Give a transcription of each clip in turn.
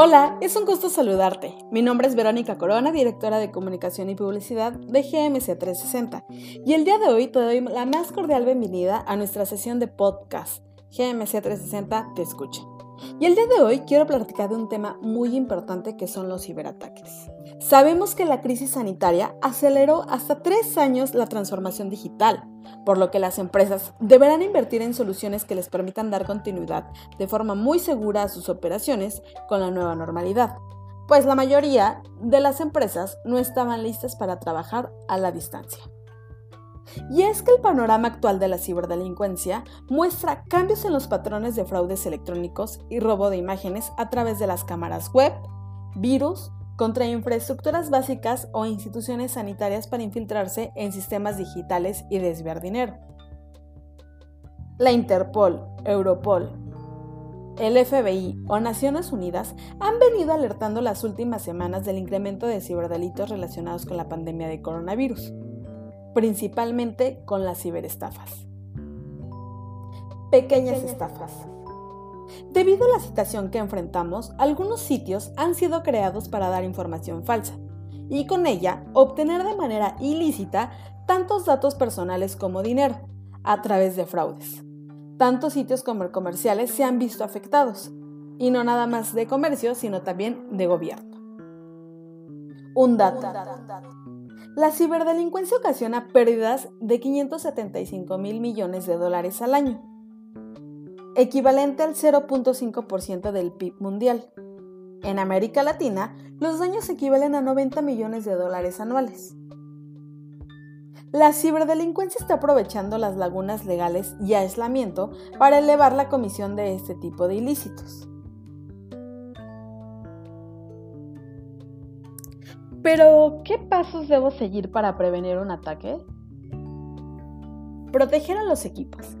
Hola, es un gusto saludarte. Mi nombre es Verónica Corona, directora de comunicación y publicidad de GMC 360. Y el día de hoy te doy la más cordial bienvenida a nuestra sesión de podcast. GMC 360 te escucha. Y el día de hoy quiero platicar de un tema muy importante que son los ciberataques. Sabemos que la crisis sanitaria aceleró hasta tres años la transformación digital, por lo que las empresas deberán invertir en soluciones que les permitan dar continuidad de forma muy segura a sus operaciones con la nueva normalidad, pues la mayoría de las empresas no estaban listas para trabajar a la distancia. Y es que el panorama actual de la ciberdelincuencia muestra cambios en los patrones de fraudes electrónicos y robo de imágenes a través de las cámaras web, virus, contra infraestructuras básicas o instituciones sanitarias para infiltrarse en sistemas digitales y desviar dinero. La Interpol, Europol, el FBI o Naciones Unidas han venido alertando las últimas semanas del incremento de ciberdelitos relacionados con la pandemia de coronavirus, principalmente con las ciberestafas. Pequeñas estafas. Debido a la situación que enfrentamos, algunos sitios han sido creados para dar información falsa y con ella obtener de manera ilícita tantos datos personales como dinero a través de fraudes. Tantos sitios como comerciales se han visto afectados, y no nada más de comercio, sino también de gobierno. Un dato. La ciberdelincuencia ocasiona pérdidas de 575 mil millones de dólares al año, equivalente al 0.5% del PIB mundial. En América Latina, los daños equivalen a 90 millones de dólares anuales. La ciberdelincuencia está aprovechando las lagunas legales y aislamiento para elevar la comisión de este tipo de ilícitos. Pero, ¿qué pasos debo seguir para prevenir un ataque? Proteger a los equipos.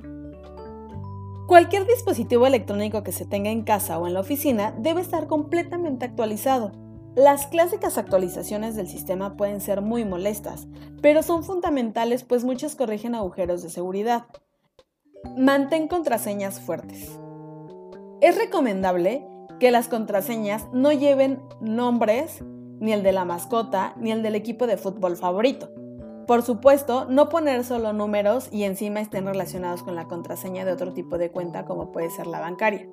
Cualquier dispositivo electrónico que se tenga en casa o en la oficina debe estar completamente actualizado. Las clásicas actualizaciones del sistema pueden ser muy molestas, pero son fundamentales pues muchas corrigen agujeros de seguridad. Mantén contraseñas fuertes. Es recomendable que las contraseñas no lleven nombres, ni el de la mascota, ni el del equipo de fútbol favorito. Por supuesto, no poner solo números y encima estén relacionados con la contraseña de otro tipo de cuenta como puede ser la bancaria.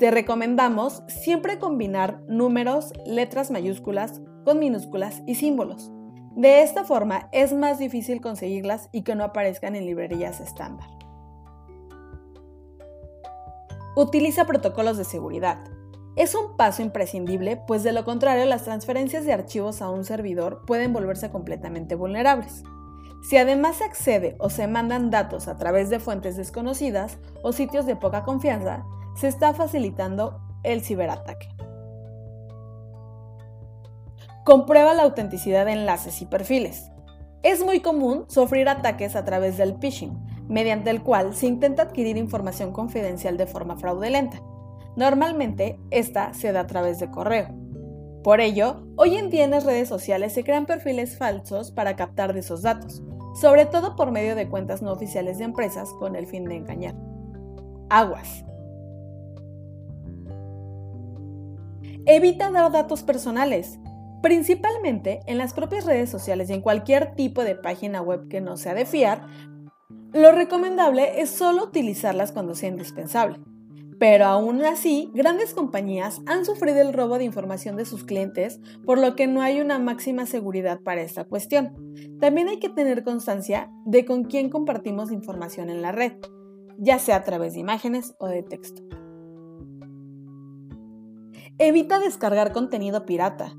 Te recomendamos siempre combinar números, letras mayúsculas con minúsculas y símbolos. De esta forma es más difícil conseguirlas y que no aparezcan en librerías estándar. Utiliza protocolos de seguridad. Es un paso imprescindible, pues de lo contrario las transferencias de archivos a un servidor pueden volverse completamente vulnerables. Si además se accede o se mandan datos a través de fuentes desconocidas o sitios de poca confianza, se está facilitando el ciberataque. Comprueba la autenticidad de enlaces y perfiles. Es muy común sufrir ataques a través del phishing, mediante el cual se intenta adquirir información confidencial de forma fraudulenta. Normalmente, esta se da a través de correo. Por ello, hoy en día en las redes sociales se crean perfiles falsos para captar de esos datos, sobre todo por medio de cuentas no oficiales de empresas con el fin de engañar. Aguas. Evita dar datos personales, principalmente en las propias redes sociales y en cualquier tipo de página web que no sea de fiar. Lo recomendable es solo utilizarlas cuando sea indispensable. Pero aún así, grandes compañías han sufrido el robo de información de sus clientes, por lo que no hay una máxima seguridad para esta cuestión. También hay que tener constancia de con quién compartimos información en la red, ya sea a través de imágenes o de texto. Evita descargar contenido pirata.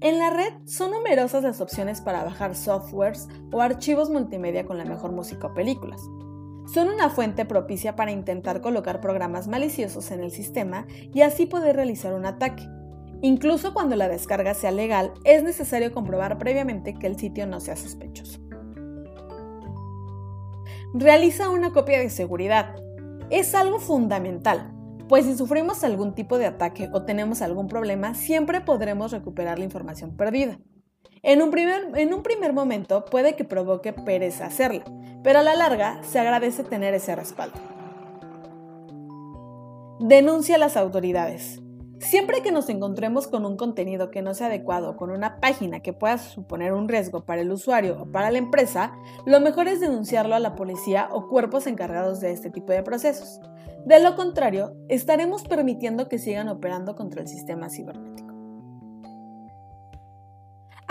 En la red son numerosas las opciones para bajar softwares o archivos multimedia con la mejor música o películas son una fuente propicia para intentar colocar programas maliciosos en el sistema y así poder realizar un ataque. Incluso cuando la descarga sea legal, es necesario comprobar previamente que el sitio no sea sospechoso. Realiza una copia de seguridad. Es algo fundamental, pues si sufrimos algún tipo de ataque o tenemos algún problema, siempre podremos recuperar la información perdida. En un, primer, momento puede que provoque pereza hacerla, pero a la larga se agradece tener ese respaldo. Denuncia a las autoridades. Siempre que nos encontremos con un contenido que no sea adecuado con una página que pueda suponer un riesgo para el usuario o para la empresa, lo mejor es denunciarlo a la policía o cuerpos encargados de este tipo de procesos. De lo contrario, estaremos permitiendo que sigan operando contra el sistema cibernético.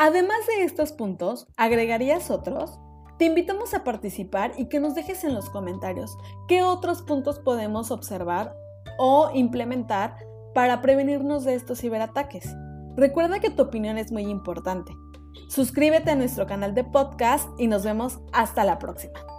Además de estos puntos, ¿agregarías otros? Te invitamos a participar y que nos dejes en los comentarios qué otros puntos podemos observar o implementar para prevenirnos de estos ciberataques. Recuerda que tu opinión es muy importante. Suscríbete a nuestro canal de podcast y nos vemos hasta la próxima.